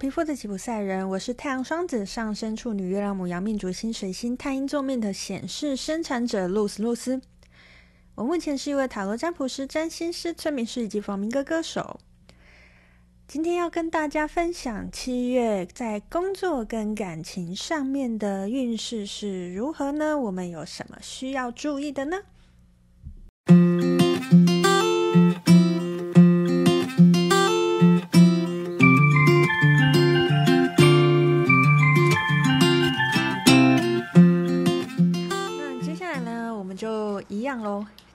皮肤的吉普赛人，我是太阳双子上升处女月亮母羊命主星水星太阴坐命的显示生产者露丝露丝。我目前是一位塔罗占卜师、占星师、催眠师以及民歌歌手。今天要跟大家分享七月在工作跟感情上面的运势是如何呢？我们有什么需要注意的呢？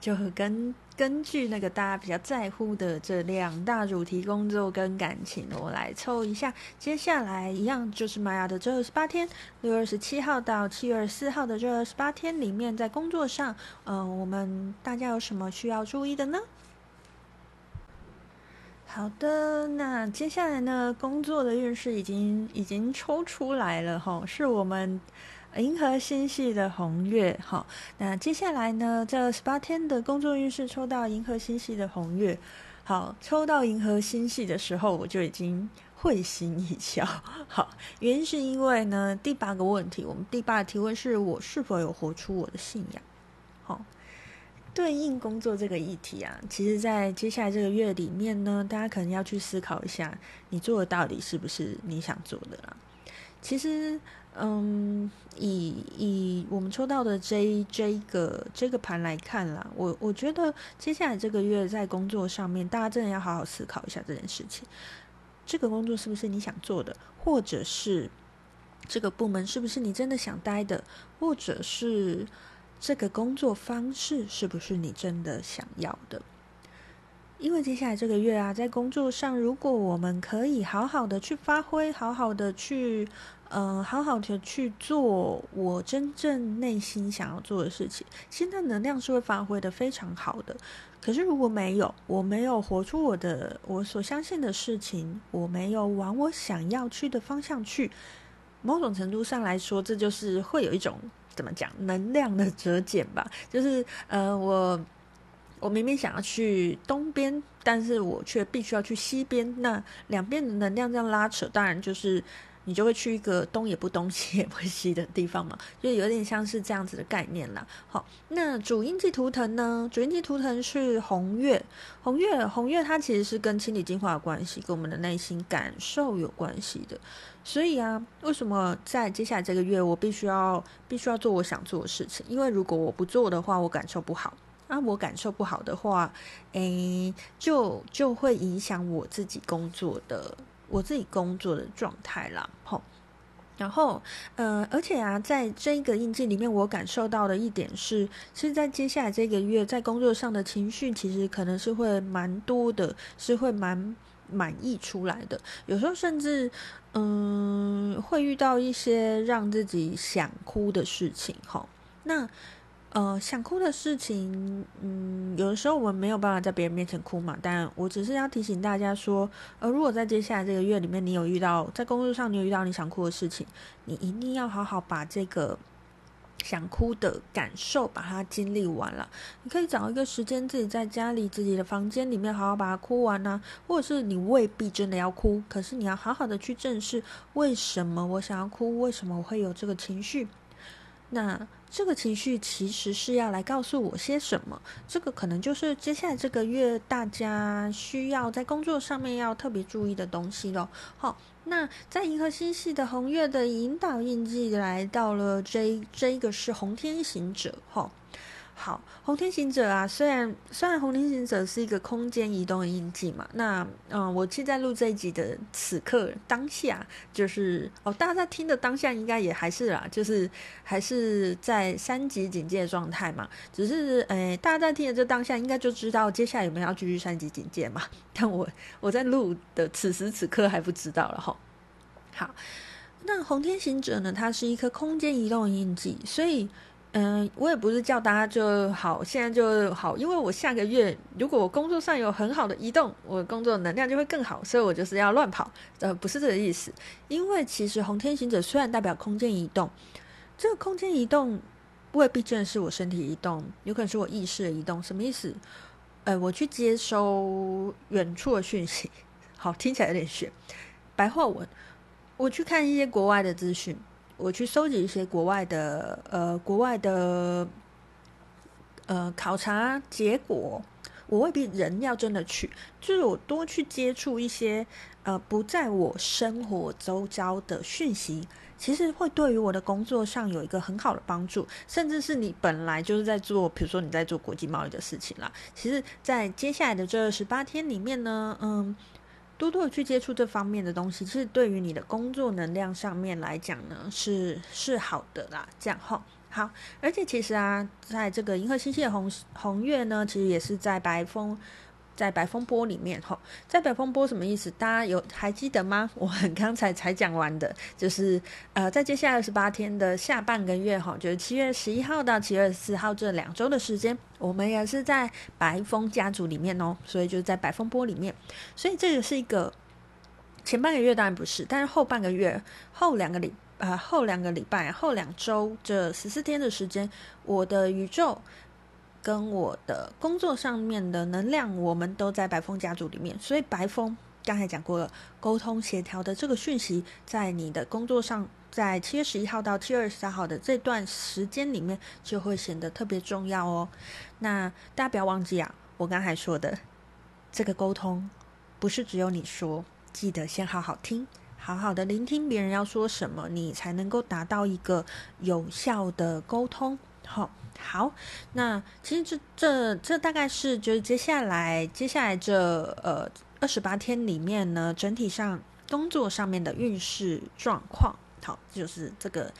就根根据那个大家比较在乎的这两大主题，工作跟感情，我来凑一下。接下来一样就是玛雅的这二十八天，六月二十七号到七月二十四号的这二十八天里面，在工作上，嗯、我们大家有什么需要注意的呢？好的，那接下来呢，工作的运势已经已经抽出来了哈，是我们。银河星系的红月，好，那接下来呢，这十八天的工作运势抽到银河星系的红月，好，抽到银河星系的时候，我就已经会心一笑，好，原因是因为呢，第八个问题，我们第八个提问是我是否有活出我的信仰，好，对应工作这个议题啊，其实，在接下来这个月里面呢，大家可能要去思考一下，你做的到底是不是你想做的啦，其实。嗯，以以我们抽到的这这个这个盘来看啦，我我觉得接下来这个月在工作上面，大家真的要好好思考一下这件事情。这个工作是不是你想做的，或者是这个部门是不是你真的想待的，或者是这个工作方式是不是你真的想要的？因为接下来这个月啊，在工作上，如果我们可以好好的去发挥，好好的去。嗯、呃，好好的去做我真正内心想要做的事情，现在能量是会发挥的非常好的。可是如果没有，我没有活出我的我所相信的事情，我没有往我想要去的方向去，某种程度上来说，这就是会有一种怎么讲能量的折减吧。就是呃，我我明明想要去东边，但是我却必须要去西边，那两边的能量这样拉扯，当然就是。你就会去一个东也不东西也不西的地方嘛，就有点像是这样子的概念啦。好，那主印记图腾呢？主印记图腾是红月，红月，红月它其实是跟清理净化有关系，跟我们的内心感受有关系的。所以啊，为什么在接下来这个月我必须要必须要做我想做的事情？因为如果我不做的话，我感受不好。啊，我感受不好的话，诶，就就会影响我自己工作的。我自己工作的状态啦，吼，然后，呃，而且啊，在这个印记里面，我感受到的一点是，其实，在接下来这个月，在工作上的情绪，其实可能是会蛮多的，是会蛮满意出来的。有时候甚至，嗯，会遇到一些让自己想哭的事情，吼，那。呃，想哭的事情，嗯，有的时候我们没有办法在别人面前哭嘛。但我只是要提醒大家说，呃，如果在接下来这个月里面，你有遇到在工作上你有遇到你想哭的事情，你一定要好好把这个想哭的感受把它经历完了。你可以找一个时间，自己在家里自己的房间里面好好把它哭完啊，或者是你未必真的要哭，可是你要好好的去正视为什么我想要哭，为什么我会有这个情绪。那这个情绪其实是要来告诉我些什么？这个可能就是接下来这个月大家需要在工作上面要特别注意的东西咯。好，那在银河星系的红月的引导印记来到了这这一个是红天行者，哈。好，红天行者啊，虽然虽然红天行者是一个空间移动的印记嘛，那嗯，我其实在录这一集的此刻当下，就是哦，大家在听的当下应该也还是啦，就是还是在三级警戒状态嘛，只是诶，大家在听的这当下应该就知道接下来有没有要继续三级警戒嘛，但我我在录的此时此刻还不知道了哈。好，那红天行者呢，它是一颗空间移动的印记，所以。嗯，我也不是叫大家就好，现在就好，因为我下个月如果我工作上有很好的移动，我工作能量就会更好，所以我就是要乱跑，呃，不是这个意思。因为其实红天行者虽然代表空间移动，这个空间移动未必真的是我身体移动，有可能是我意识的移动。什么意思？呃，我去接收远处的讯息，好，听起来有点玄。白话文，我去看一些国外的资讯，我去收集一些国外的呃国外的呃考察结果。我未必人要真的去，就是我多去接触一些呃不在我生活周遭的讯息，其实会对于我的工作上有一个很好的帮助，甚至是你本来就是在做，比如说你在做国际贸易的事情啦。其实，在接下来的这十八天里面呢，嗯，多多的去接触这方面的东西，其实对于你的工作能量上面来讲呢，是是好的啦。这样吼。好，而且其实啊，在这个银河星系的红红月呢，其实也是在白风，在白风波里面哈，在白风波什么意思？大家有还记得吗？我很刚才才讲完的，就是呃，在接下来二十八天的下半个月哈，就是七月十一号到七月二十四号这两周的时间，我们也是在白风家族里面哦，所以就是在白风波里面，所以这个是一个前半个月当然不是，但是后半个月后两个礼。呃，后两个礼拜，后两周这十四天的时间，我的宇宙跟我的工作上面的能量，我们都在白风家族里面。所以白风刚才讲过了，沟通协调的这个讯息，在你的工作上，在七月十一号到七月二十三号的这段时间里面，就会显得特别重要哦。那大家不要忘记啊，我刚才说的这个沟通，不是只有你说，记得先好好听。好好的聆听别人要说什么，你才能够达到一个有效的沟通。好，好，那其实这这这大概是就是接下来接下来这呃二十八天里面呢，整体上工作上面的运势状况。好，就是这个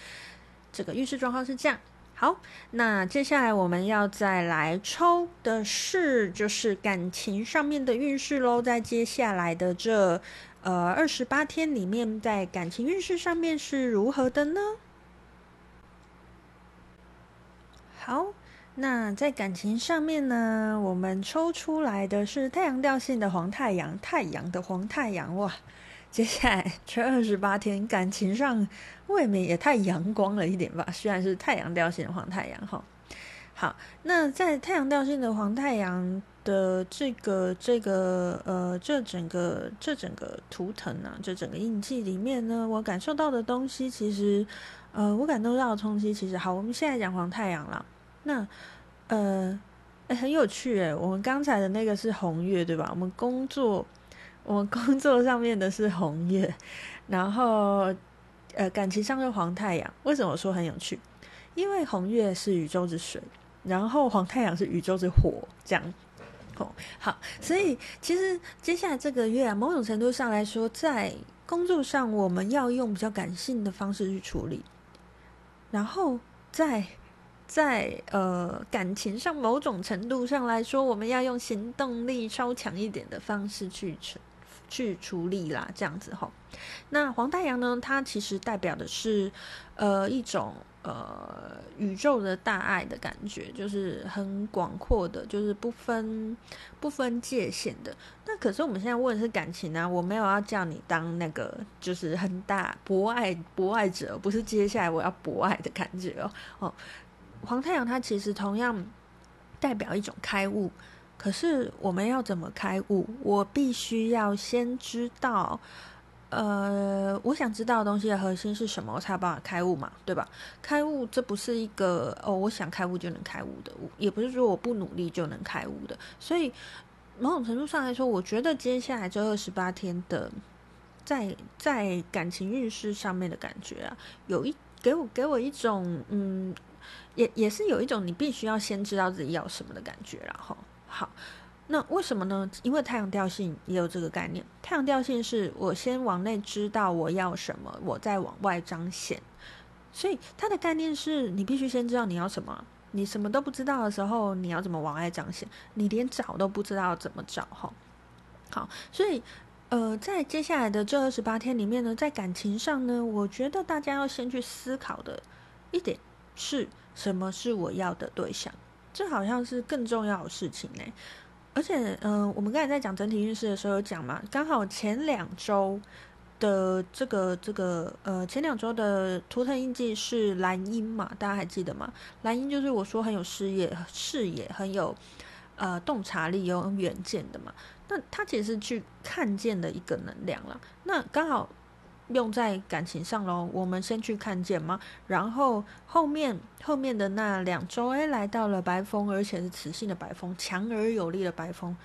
这个运势状况是这样。好，那接下来我们要再来抽的是就是感情上面的运势喽，在接下来的这。呃，二十八天里面，在感情运势上面是如何的呢？好，那在感情上面呢，我们抽出来的是太阳调性的黄太阳，太阳的黄太阳哇！接下来 这二十八天，感情上未免也太阳光了一点吧？虽然是太阳调性的黄太阳哈。好，那在太阳调性的黄太阳。的这个这个呃，这整个这整个图腾啊，这整个印记里面呢，我感受到的东西，其实呃，我感受到的冲击，其实好。我们现在讲黄太阳了，那呃，很有趣诶，我们刚才的那个是红月，对吧？我们工作，我们工作上面的是红月，然后呃，感情上是黄太阳。为什么说很有趣？因为红月是宇宙之水，然后黄太阳是宇宙之火，这样。哦，好，所以其实接下来这个月啊，某种程度上来说，在工作上我们要用比较感性的方式去处理，然后在在呃感情上某种程度上来说，我们要用行动力超强一点的方式去处去处理啦，这样子哈。那黄太阳呢，它其实代表的是呃一种。呃，宇宙的大爱的感觉，就是很广阔的，就是不分不分界限的。那可是我们现在问的是感情啊，我没有要叫你当那个就是很大博爱博爱者，不是接下来我要博爱的感觉哦。哦，黄太阳它其实同样代表一种开悟，可是我们要怎么开悟？我必须要先知道。呃，我想知道的东西的核心是什么，我才有办法开悟嘛，对吧？开悟这不是一个哦，我想开悟就能开悟的，也不是说我不努力就能开悟的。所以某种程度上来说，我觉得接下来这二十八天的在在感情运势上面的感觉啊，有一给我给我一种嗯，也也是有一种你必须要先知道自己要什么的感觉，然后好。那为什么呢？因为太阳调性也有这个概念。太阳调性是我先往内知道我要什么，我再往外彰显。所以它的概念是你必须先知道你要什么。你什么都不知道的时候，你要怎么往外彰显？你连找都不知道怎么找哈。好，所以呃，在接下来的这二十八天里面呢，在感情上呢，我觉得大家要先去思考的一点是什么是我要的对象？这好像是更重要的事情呢。而且，嗯、我们刚才在讲整体运势的时候有讲嘛，刚好前两周的这个这个呃，前两周的图腾印记是蓝鹰嘛，大家还记得吗？蓝鹰就是我说很有视野、视野很有呃洞察力、有远见的嘛。那他其实是去看见的一个能量了。那刚好用在感情上喽。我们先去看见吗，然后后面后面的那两周，哎，来到了白风，而且是磁性的白风，强而有力的白风。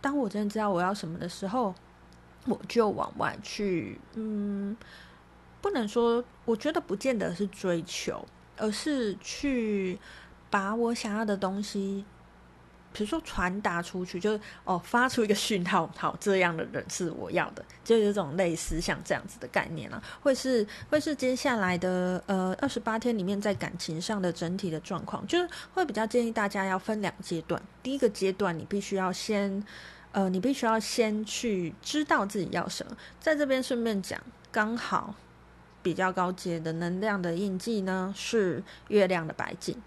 当我真的知道我要什么的时候，我就往外去。嗯，不能说，我觉得不见得是追求，而是去把我想要的东西。比如说传达出去，就是哦，发出一个讯号，好，这样的人是我要的，就有这种类似像这样子的概念啊，会是会是接下来的呃二十八天里面在感情上的整体的状况，就是会比较建议大家要分两阶段。第一个阶段，你必须要先呃，你必须要先去知道自己要什么。在这边顺便讲，刚好比较高阶的能量的印记呢是月亮的白镜，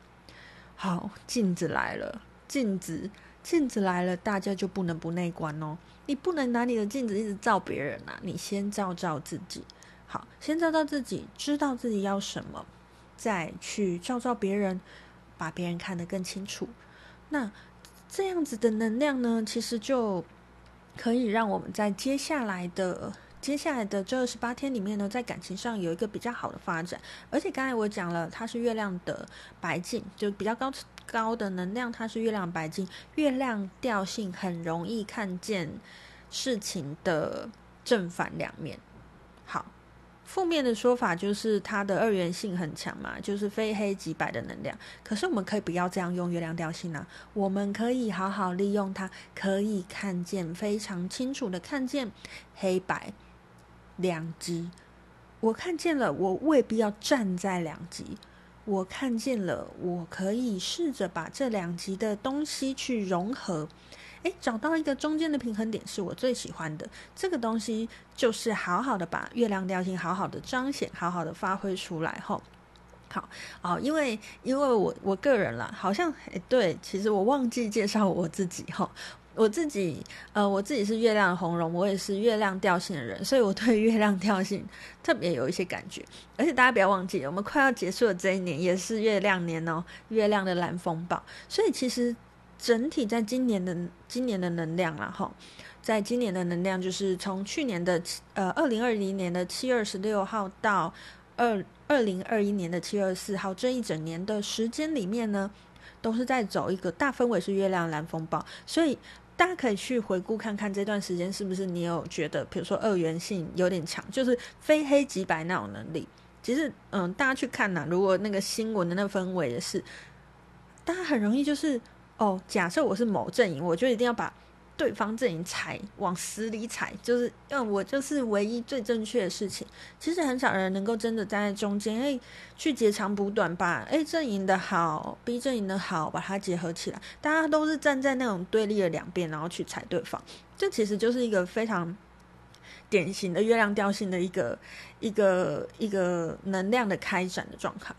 好，镜子来了。镜子，镜子来了，大家就不能不内观哦。你不能拿你的镜子一直照别人啊，你先照照自己。好，先照照自己，知道自己要什么，再去照照别人，把别人看得更清楚。那这样子的能量呢，其实就可以让我们在接下来的。接下来的这二十八天里面呢，在感情上有一个比较好的发展，而且刚才我讲了，它是月亮的白镜，就比较高高的能量，它是月亮白金，月亮调性很容易看见事情的正反两面。好，负面的说法就是它的二元性很强嘛，就是非黑即白的能量。可是我们可以不要这样用月亮调性啊，我们可以好好利用它，可以看见非常清楚的看见黑白。两极，我看见了，我未必要站在两极。我看见了，我可以试着把这两集的东西去融合，诶，找到一个中间的平衡点，是我最喜欢的。这个东西就是好好的把月亮调性好好的彰显，好好的发挥出来。吼，好哦，因为因为我我个人啦，好像诶，对，其实我忘记介绍我自己哈。我自己，呃，我自己是月亮红龙，我也是月亮调性的人，所以我对月亮调性特别有一些感觉。而且大家不要忘记，我们快要结束的这一年也是月亮年哦，月亮的蓝风暴。所以其实整体在今年的今年的能量啦，哈，在今年的能量就是从去年的呃二零二零年的七月二十六号到二二零二一年的七月二十四号这一整年的时间里面呢，都是在走一个大氛围是月亮蓝风暴，所以。大家可以去回顾看看这段时间是不是你有觉得，比如说二元性有点强，就是非黑即白那种能力。其实，嗯，大家去看呐，如果那个新闻的那氛围也是，大家很容易就是，哦，假设我是某阵营，我就一定要把。对方阵营踩往死里踩，就是要我就是唯一最正确的事情。其实很少人能够真的站在中间，哎，去截长补短，把 A 阵营的好，B 阵营的好，把它结合起来。大家都是站在那种对立的两边，然后去踩对方。这其实就是一个非常典型的月亮调性的一个一个一个能量的开展的状态。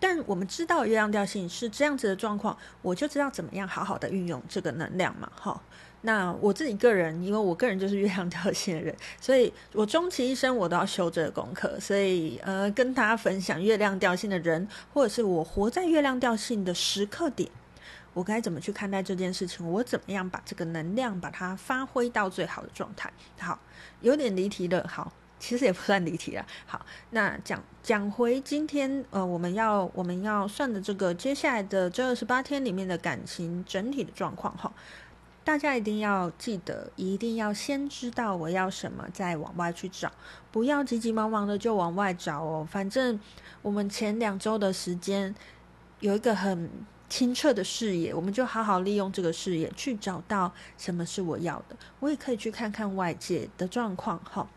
但我们知道月亮调性是这样子的状况，我就知道怎么样好好的运用这个能量嘛，哈。那我自己个人，因为我个人就是月亮调性的人，所以我终其一生我都要修这个功课。所以呃，跟大家分享月亮调性的人，或者是我活在月亮调性的时刻点，我该怎么去看待这件事情？我怎么样把这个能量把它发挥到最好的状态？好，有点离题了。好，其实也不算离题了。好，那讲讲回今天呃，我们要我们要算的这个接下来的这二十八天里面的感情整体的状况哈。大家一定要记得，一定要先知道我要什么，再往外去找，不要急急忙忙的就往外找哦。反正我们前两周的时间有一个很清澈的视野，我们就好好利用这个视野去找到什么是我要的。我也可以去看看外界的状况，哈。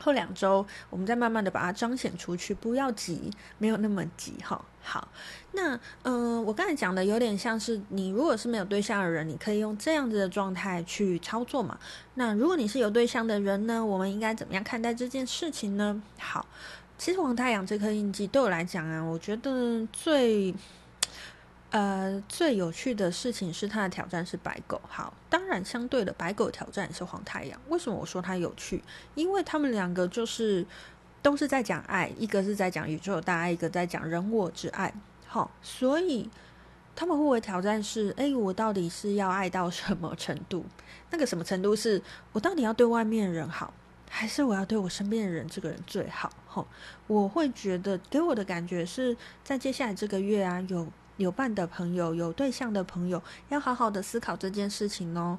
后两周，我们再慢慢的把它彰显出去，不要急，没有那么急哈。好，那嗯、我刚才讲的有点像是你如果是没有对象的人，你可以用这样子的状态去操作嘛。那如果你是有对象的人呢，我们应该怎么样看待这件事情呢？好，其实黄太阳这颗印记对我来讲啊，我觉得最。呃，最有趣的事情是他的挑战是白狗。好，当然相对的白狗挑战是黄太阳。为什么我说它有趣？因为他们两个就是都是在讲爱，一个是在讲宇宙的大爱，一个在讲人我之爱。好，所以他们互为挑战是：哎，我到底是要爱到什么程度？那个什么程度是我到底要对外面人好，还是我要对我身边的人这个人最好？吼，我会觉得给我的感觉是在接下来这个月啊，有有伴的朋友，有对象的朋友，要好好的思考这件事情哦。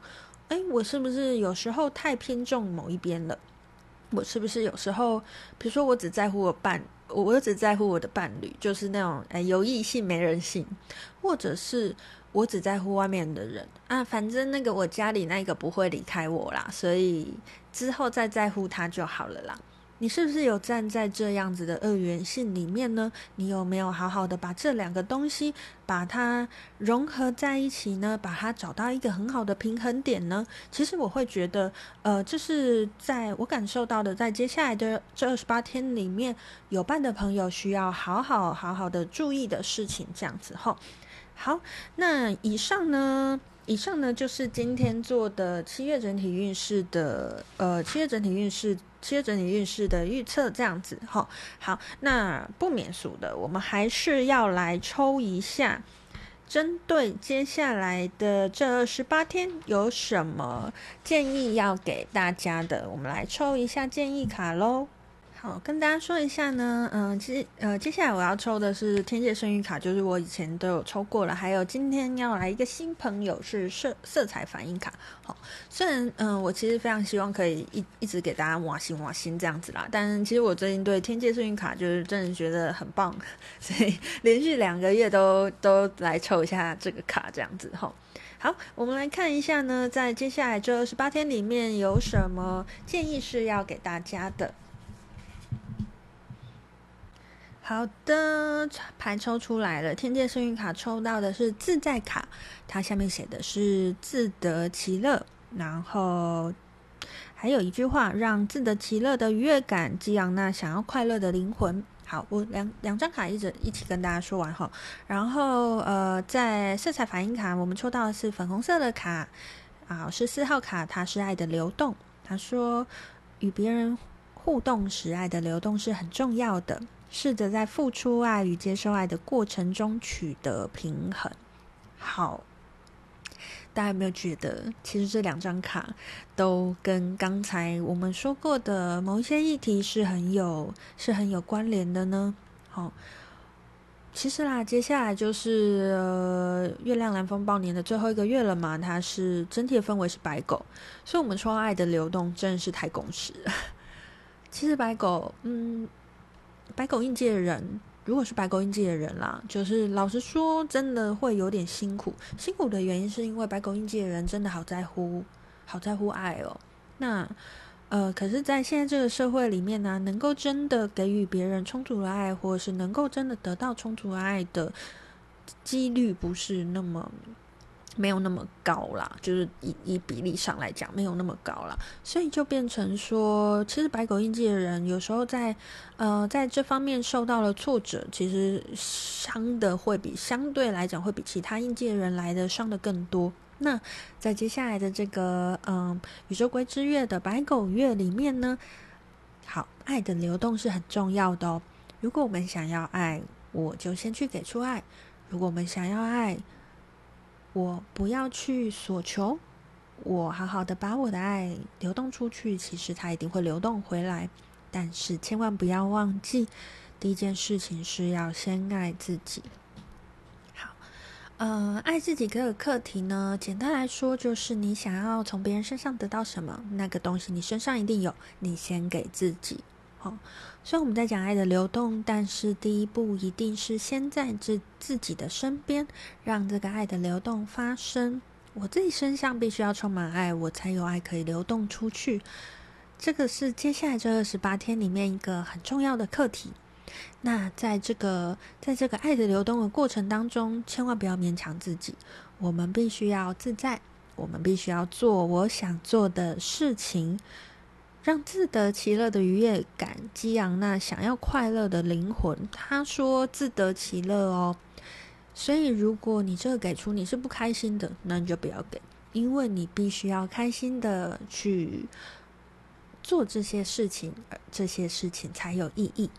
诶，我是不是有时候太偏重某一边了？我是不是有时候，比如说我只在乎我伴，我我只在乎我的伴侣，就是那种诶有异性没人性，或者是我只在乎外面的人啊，反正那个我家里那个不会离开我啦，所以之后再在乎他就好了啦。你是不是有站在这样子的二元性里面呢？你有没有好好的把这两个东西把它融合在一起呢？把它找到一个很好的平衡点呢？其实我会觉得，呃，这是在我感受到的，在接下来的这二十八天里面，有伴的朋友需要好好好好的注意的事情，这样子吼。好，那以上呢？以上呢就是今天做的七月整体运势的，呃，七月整体运势。接着你运势的预测这样子哈，好，那不免俗的，我们还是要来抽一下，针对接下来的这二十八天有什么建议要给大家的，我们来抽一下建议卡喽。好，跟大家说一下呢，嗯、其实呃，接下来我要抽的是天界幸运卡，就是我以前都有抽过了，还有今天要来一个新朋友是色色彩反应卡。好，虽然嗯、我其实非常希望可以一一直给大家挖心挖心这样子啦，但其实我最近对天界幸运卡就是真的觉得很棒，所以连续两个月都都来抽一下这个卡这样子哈。好，我们来看一下呢，在接下来这二十八天里面有什么建议是要给大家的。好的，牌抽出来了，天界幸运卡抽到的是自在卡，它下面写的是自得其乐，然后还有一句话，让自得其乐的愉悦感激昂那想要快乐的灵魂。好，我两两张卡一直一起跟大家说完哈，然后呃，在色彩反应卡，我们抽到的是粉红色的卡啊，是四号卡，它是爱的流动。他说，与别人互动时，爱的流动是很重要的。试着在付出爱与接受爱的过程中取得平衡。好，大家有没有觉得，其实这两张卡都跟刚才我们说过的某一些议题是很有、是很有关联的呢？好，其实啦，接下来就是、呃、月亮蓝风暴年的最后一个月了嘛，它是整体的氛围是白狗，所以我们说爱的流动真的是太共识。其实白狗，嗯。白狗印记的人，如果是白狗印记的人啦，就是老实说，真的会有点辛苦。辛苦的原因是因为白狗印记的人真的好在乎，好在乎爱哦。那呃，可是，在现在这个社会里面呢，能够真的给予别人充足的爱，或者是能够真的得到充足的爱的几率，不是那么。没有那么高啦，就是以以比例上来讲，没有那么高啦，所以就变成说，其实白狗印记的人有时候在呃在这方面受到了挫折，其实伤的会比相对来讲会比其他印记的人来的伤的更多。那在接下来的这个嗯、宇宙龟之月的白狗月里面呢，好，爱的流动是很重要的哦。如果我们想要爱，我就先去给出爱；如果我们想要爱，我不要去索求，我好好的把我的爱流动出去，其实它一定会流动回来。但是千万不要忘记，第一件事情是要先爱自己。好，呃，爱自己这个课题呢，简单来说就是你想要从别人身上得到什么，那个东西你身上一定有，你先给自己。好，虽然我们在讲爱的流动，但是第一步一定是先在自自己的身边，让这个爱的流动发生。我自己身上必须要充满爱，我才有爱可以流动出去。这个是接下来这二十八天里面一个很重要的课题。那在这个在这个爱的流动的过程当中，千万不要勉强自己，我们必须要自在，我们必须要做我想做的事情。让自得其乐的愉悦感激昂那想要快乐的灵魂。他说自得其乐哦，所以如果你这个给出你是不开心的，那你就不要给，因为你必须要开心的去做这些事情，这些事情才有意义。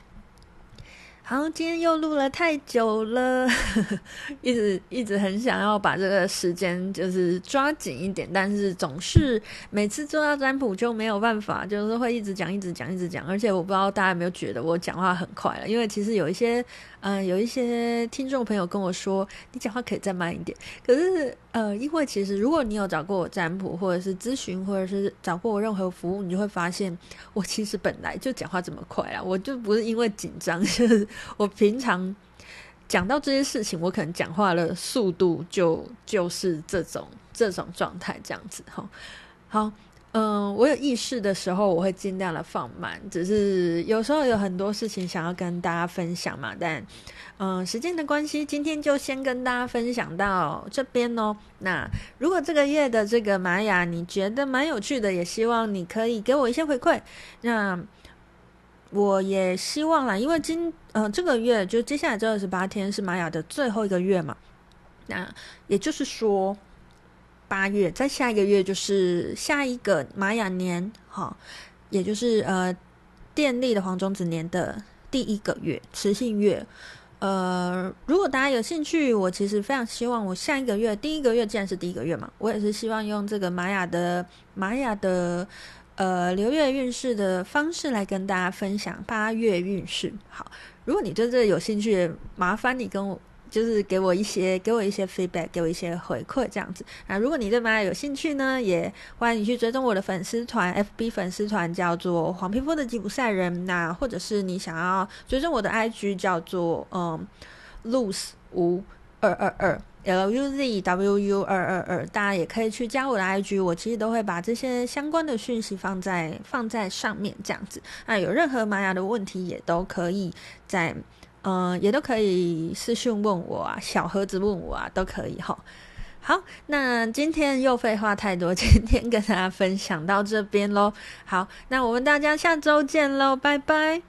好，今天又录了太久了，一直一直很想要把这个时间就是抓紧一点，但是总是每次做到占卜就没有办法，就是会一直讲、一直讲、一直讲。而且我不知道大家有没有觉得我讲话很快了，因为其实有一些嗯、有一些听众朋友跟我说，你讲话可以再慢一点。可是呃，因为其实如果你有找过我占卜，或者是咨询，或者是找过我任何服务，你就会发现我其实本来就讲话这么快啊，我就不是因为紧张，就是。我平常讲到这些事情，我可能讲话的速度就就是这种这种状态，这样子哈。好，嗯、我有意识的时候，我会尽量的放慢。只是有时候有很多事情想要跟大家分享嘛，但嗯、时间的关系，今天就先跟大家分享到这边哦。那如果这个月的这个玛雅你觉得蛮有趣的，也希望你可以给我一些回馈。那我也希望啦，因为今呃这个月就接下来这二十八天是玛雅的最后一个月嘛，那也就是说八月再下一个月就是下一个玛雅年，哈，也就是呃电力的黄种子年的第一个月，磁性月。呃，如果大家有兴趣，我其实非常希望我下一个月第一个月既然是第一个月嘛，我也是希望用这个玛雅的玛雅的。呃，流月运势的方式来跟大家分享八月运势。好，如果你对这有兴趣，麻烦你跟我就是给我一些给我一些 feedback，给我一些回馈这样子。那如果你对玛雅有兴趣呢，也欢迎你去追踪我的粉丝团，FB 粉丝团叫做黄皮肤的吉普赛人。那或者是你想要追踪我的 IG 叫做嗯，Luz 五二二二。L U Z W U 二二二，大家也可以去加我的 IG，我其实都会把这些相关的讯息放在放在上面，这样子。那有任何玛雅的问题，也都可以在嗯、也都可以私讯问我啊，小盒子问我啊，都可以哈。好，那今天又废话太多，今天跟大家分享到这边喽。好，那我们大家下周见喽，拜拜。